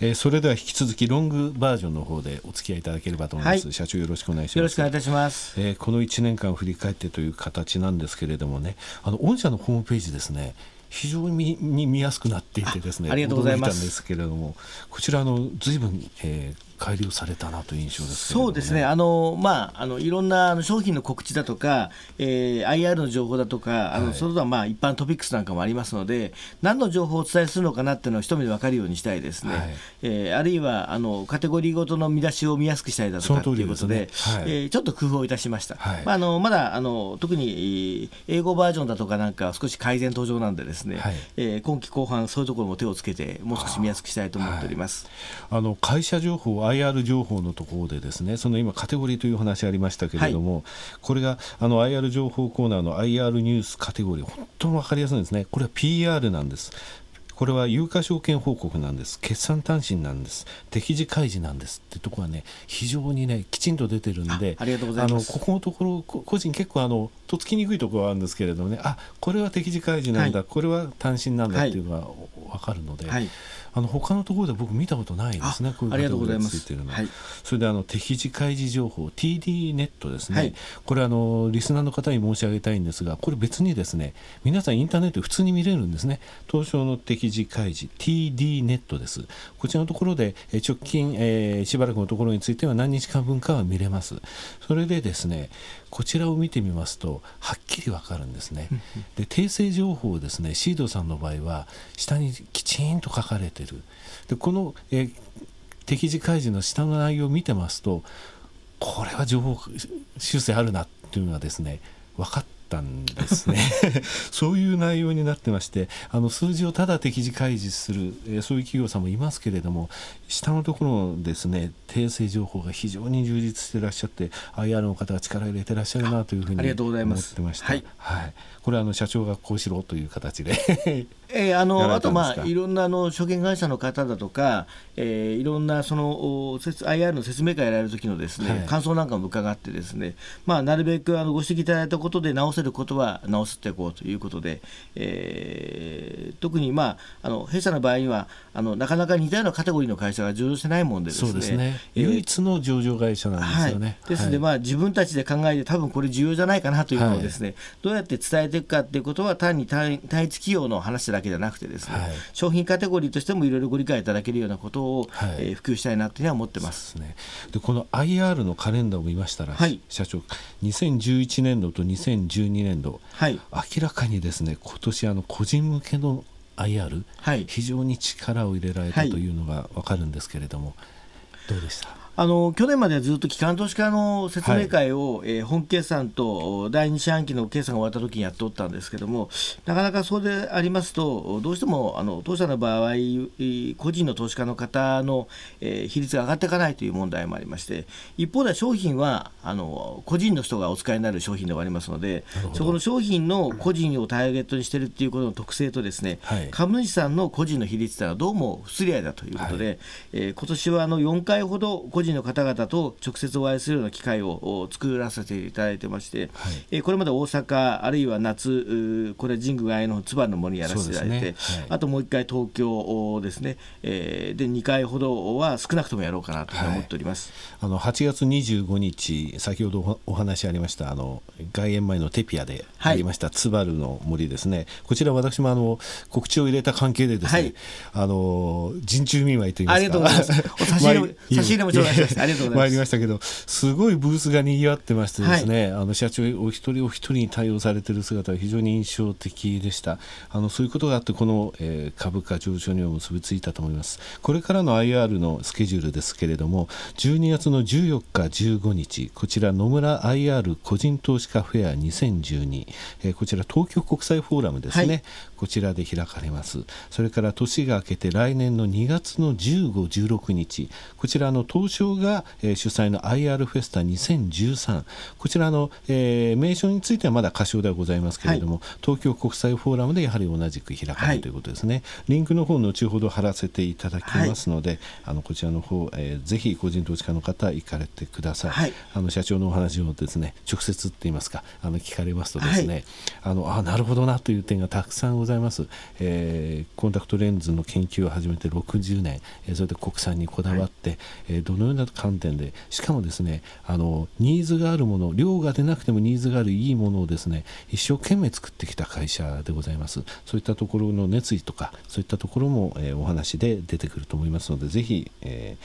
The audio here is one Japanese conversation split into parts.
えー、それでは引き続きロングバージョンの方でお付き合いいただければと思います、はい、社長よろしくお願いします。よろしくお願いいたします、えー、この1年間振り返ってという形なんですけれどもね。あの御社のホームページですね。非常に見やすくなっていてですねありがとうございます。んですけれども。こちらの随分、えー、改良されたなという印象です、ね、そうですね、あのまあ、あのいろんな商品の告知だとか、えー、IR の情報だとか、あの、はい、それとはまあ一般トピックスなんかもありますので、何の情報をお伝えするのかなっていうのを一目で分かるようにしたいですね、はい、えー、あるいはあのカテゴリーごとの見出しを見やすくしたいだとかということで、で、ねはい、えー、ちょっと工夫をいたしました。はい、まあ、あのまだあの特に英語バージョンだとかなんか少し改善途上なんでですね、はい、えー、今期後半そういうところも手をつけてもう少し見やすくしたいと思っております。あの会社情報 IR 情報ののところでですねその今カテゴリーという話ありましたけれども、はい、これがあの IR 情報コーナーの IR ニュースカテゴリー本当に分かりやすいんですね。これは PR なんですこれは有価証券報告なんです、決算単身なんです、適時開示なんですってところはね、非常にね、きちんと出てるんで、あのここのところ、個人結構あの、とっつきにくいところはあるんですけれどもね、あこれは適時開示なんだ、はい、これは単身なんだっていうのが分かるので、はい、あの他のところで僕見たことないですね、こういうカテゴリーがついてるのは。それであの適時開示情報、TD ネットですね、はい、これあの、リスナーの方に申し上げたいんですが、これ別にですね、皆さんインターネット普通に見れるんですね、東証の適時開示、TD ネットです。こちらのところで直近、えー、しばらくのところについては何日間分かは見れます。それでですね、こちらを見てみますとはっきりわかるんですね。で訂正情報をですねシードさんの場合は下にきちんと書かれてる。でこの、えー、適時開示の下の内容を見てますとこれは情報修正あるなっていうのがですね分かってったんですね。そういう内容になってましてあの数字をただ適時開示する、えー、そういう企業さんもいますけれども下のところのですね訂正情報が非常に充実していらっしゃって IR の方が力を入れてらっしゃるなというふうに思ってました。はい、はい、これはあの社長がこうしろという形で。えー、あのあと、まあ、いろんなあの証券会社の方だとか、えー、いろんなその IR の説明会やられる時のですね、はい、感想なんかも伺ってですね、まあ、なるべくあのご指摘いただいたことで直せることは直していこうということで、えー、特に、まあ、あの弊社の場合にはあのなかなか似たようなカテゴリーの会社が上場してないもんでですね。そうですね、えー、唯一の上場会社なんですよね。はい、ですので、まあ、自分たちで考えて多分これ重要じゃないかなというのをですね、どうやって伝えていくかということは単に単一企業の話だけじゃなくてですね、はい、商品カテゴリーとしてもいろいろご理解いただけるようなことを、はい、えー、普及したいなというのは思ってます。ね、でこの IR のカレンダーを見ましたら、はい、社長2011年度と2012年度、はい、明らかにですね今年あの個人向けの IR、はい、非常に力を入れられたというのが分かるんですけれども、どうでした？あの去年まではずっと機関投資家の説明会を、はい、えー、本決算と第2四半期の決算が終わった時にやっておったんですけどもなかなかそうでありますとどうしてもあの当社の場合個人の投資家の方の、えー、比率が上がっていかないという問題もありまして一方では商品はあの個人の人がお使いになる商品ではありますのでそこの商品の個人をターゲットにしているということの特性とですね、はい、株主さんの個人の比率というのはどうも不釣り合いだということで、はい、えー、今年はあの4回ほど個人の方々と直接お会いするような機会を作らせていただいてまして、はい、えこれまで大阪あるいは夏これ神宮外の燕の森やらせていただいて、ね。はい、あともう1回東京ですね、えー、で2回ほどは少なくともやろうかなと思っております、はい、あの8月25日先ほどお話ありましたあの外苑前のテピアでありました、津軽の森ですね。こちら私もあの告知を入れた関係でですね、あの陣中見舞いといいますか。ありがとうございます。差し入れも頂戴しました ありがとうございます参りましたけどすごいブースがにぎわってましてですね、はい、あの社長お一人お一人に対応されている姿は非常に印象的でした。あのそういうことがあってこの、えー、株価上昇には結びついたと思います。これからの IR のスケジュールですけれども12月の14日15日こちら野村 IR 個人投資家フェア2012、えー、こちら東京国際フォーラムですね、はい、こちらで開かれます。それから年が明けて来年の2月の15、16日こちらの東長が、えー、主催の IR フェスタ2013こちらの、えー、名称についてはまだ仮称ではございますけれども、はい、東京国際フォーラムでやはり同じく開かれるということですね、はい、リンクの方後ほど貼らせていただきますので、はい、あのこちらの方、えー、ぜひ個人投資家の方行かれてください、あの社長のお話をですね直接って言いますかあの聞かれますとですね、あのあなるほどなという点がたくさんございます、えー、コンタクトレンズの研究を始めて60年、えー、それで国産にこだわって、はい、えー、どのような観点で。しかもですねあのニーズがあるもの量が出なくてもニーズがあるいいものをですね一生懸命作ってきた会社でございます。そういったところの熱意とかそういったところも、えー、お話で出てくると思いますのでぜひ、え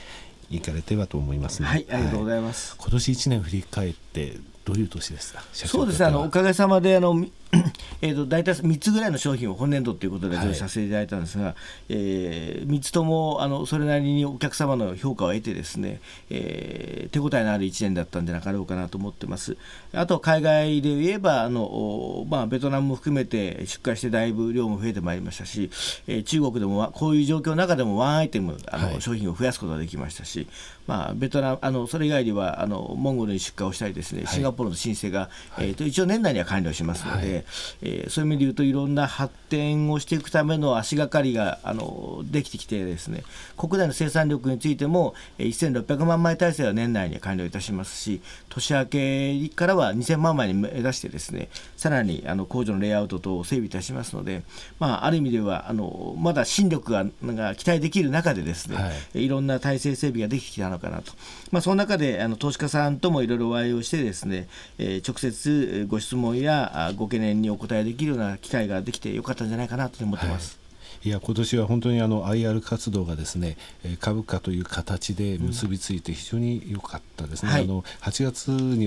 ー、行かれてはと思います、ね、はいありがとうございます、はい、今年1年振り返ってどういう年ですか？そうですね。あのおかげさまであの えーと大体3つぐらいの商品を本年度ということで上映させていただいたんですが、はい、えー、3つともあのそれなりにお客様の評価を得てですね、えー、手応えのある1年だったんじゃなかろうかなと思ってます。あと海外で言えばあの、まあ、ベトナムも含めて出荷してだいぶ量も増えてまいりましたし、えー、中国でもこういう状況の中でもワンアイテムあの、はい、商品を増やすことができましたし、まあ、ベトナムあのそれ以外にはあのモンゴルに出荷をしたりですね、シンガポールの申請が、はい、えーと、一応年内には完了しますので、はい、えー、そういう意味で言うといろんな発展をしていくための足がかりがあのできてきてですね国内の生産力についても1600万枚体制は年内に完了いたしますし年明けからは2000万枚に目指してですねさらにあの工場のレイアウト等を整備いたしますので、まあ、ある意味ではあのまだ新力がが期待できる中でですね、はい、いろんな体制整備ができてきたのかなと、まあ、その中であの投資家さんともいろいろお会いをしてですね、え、直接ご質問やご懸念にお答えできるような機会ができてよかったんじゃないかなと思ってます。はいいや今年は本当にあの IR 活動がですね株価という形で結びついて非常に良かったですね、うんはい、あの8月に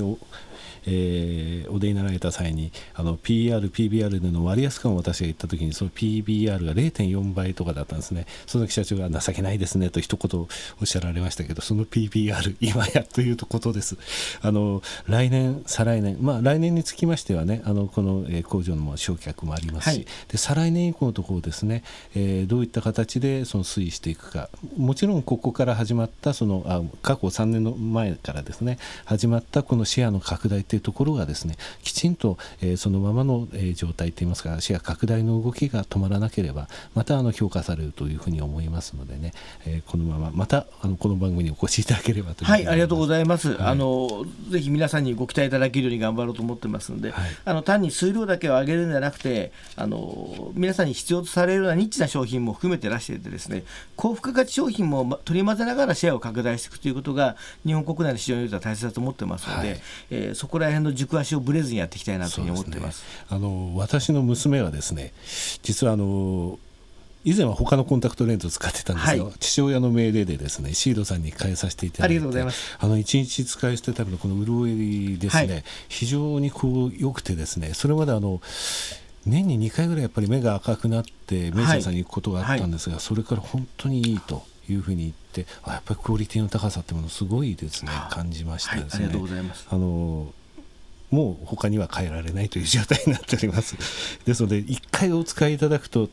えー、お出になられた際にあの PR、PBR での割安感を私が言った時にその PBR が0.4倍とかだったんですね。その時社長が情けないですねと一言おっしゃられましたけどその PBR 今やということです。あの来年再来年まあ来年につきましてはねあのこの、えー、工場の焼却もありますし、はい、で再来年以降のところですね、えー、どういった形でその推移していくか。もちろんここから始まったそのあ過去3年の前からですね始まったこのシェアの拡大というところがですねきちんと、えー、そのままの、えー、状態といいますかシェア拡大の動きが止まらなければまたあの評価されるというふうに思いますのでね、えー、このまままたあのこの番組にお越しいただければとはいありがとうございます、はい、あのぜひ皆さんにご期待いただけるように頑張ろうと思ってますので、はい、あの単に数量だけを上げるんじゃなくてあの皆さんに必要とされるようなニッチな商品も含めて出していてですね高付加価値商品も取り混ぜながらシェアを拡大していくということが日本国内の市場においては大切だと思ってますので、はい、えー、そこら辺の軸足をぶれずにやっていきたいなというふうに思ってます、ね、あの私の娘はですね実はあの以前は他のコンタクトレンズを使ってたんですが、はい、父親の命令でですねシードさんに変えさせていただいてありがとうございます。あの1日使い捨てタイプのこの潤いですね、はい、非常にこう良くてですねそれまであの年に2回ぐらいやっぱり目が赤くなってメイさんに行くことがあったんですが、はい、それから本当にいいというふうに言ってあやっぱりクオリティの高さってものすごいですね感じましたですね。ありがとうございます。あのもう他には変えられないという状態になっております。ですので1回お使いいただくと、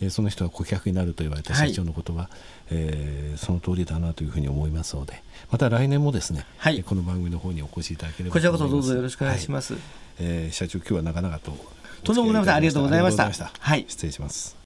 えー、その人は顧客になると言われた社長のことは、はい、えー、その通りだなというふうに思いますのでまた来年もですね、はい、この番組の方にお越しいただければこちらこそどうぞよろしくお願いします、はい、えー、社長今日はなかなかととんでもございませんありがとうございました。はい。失礼します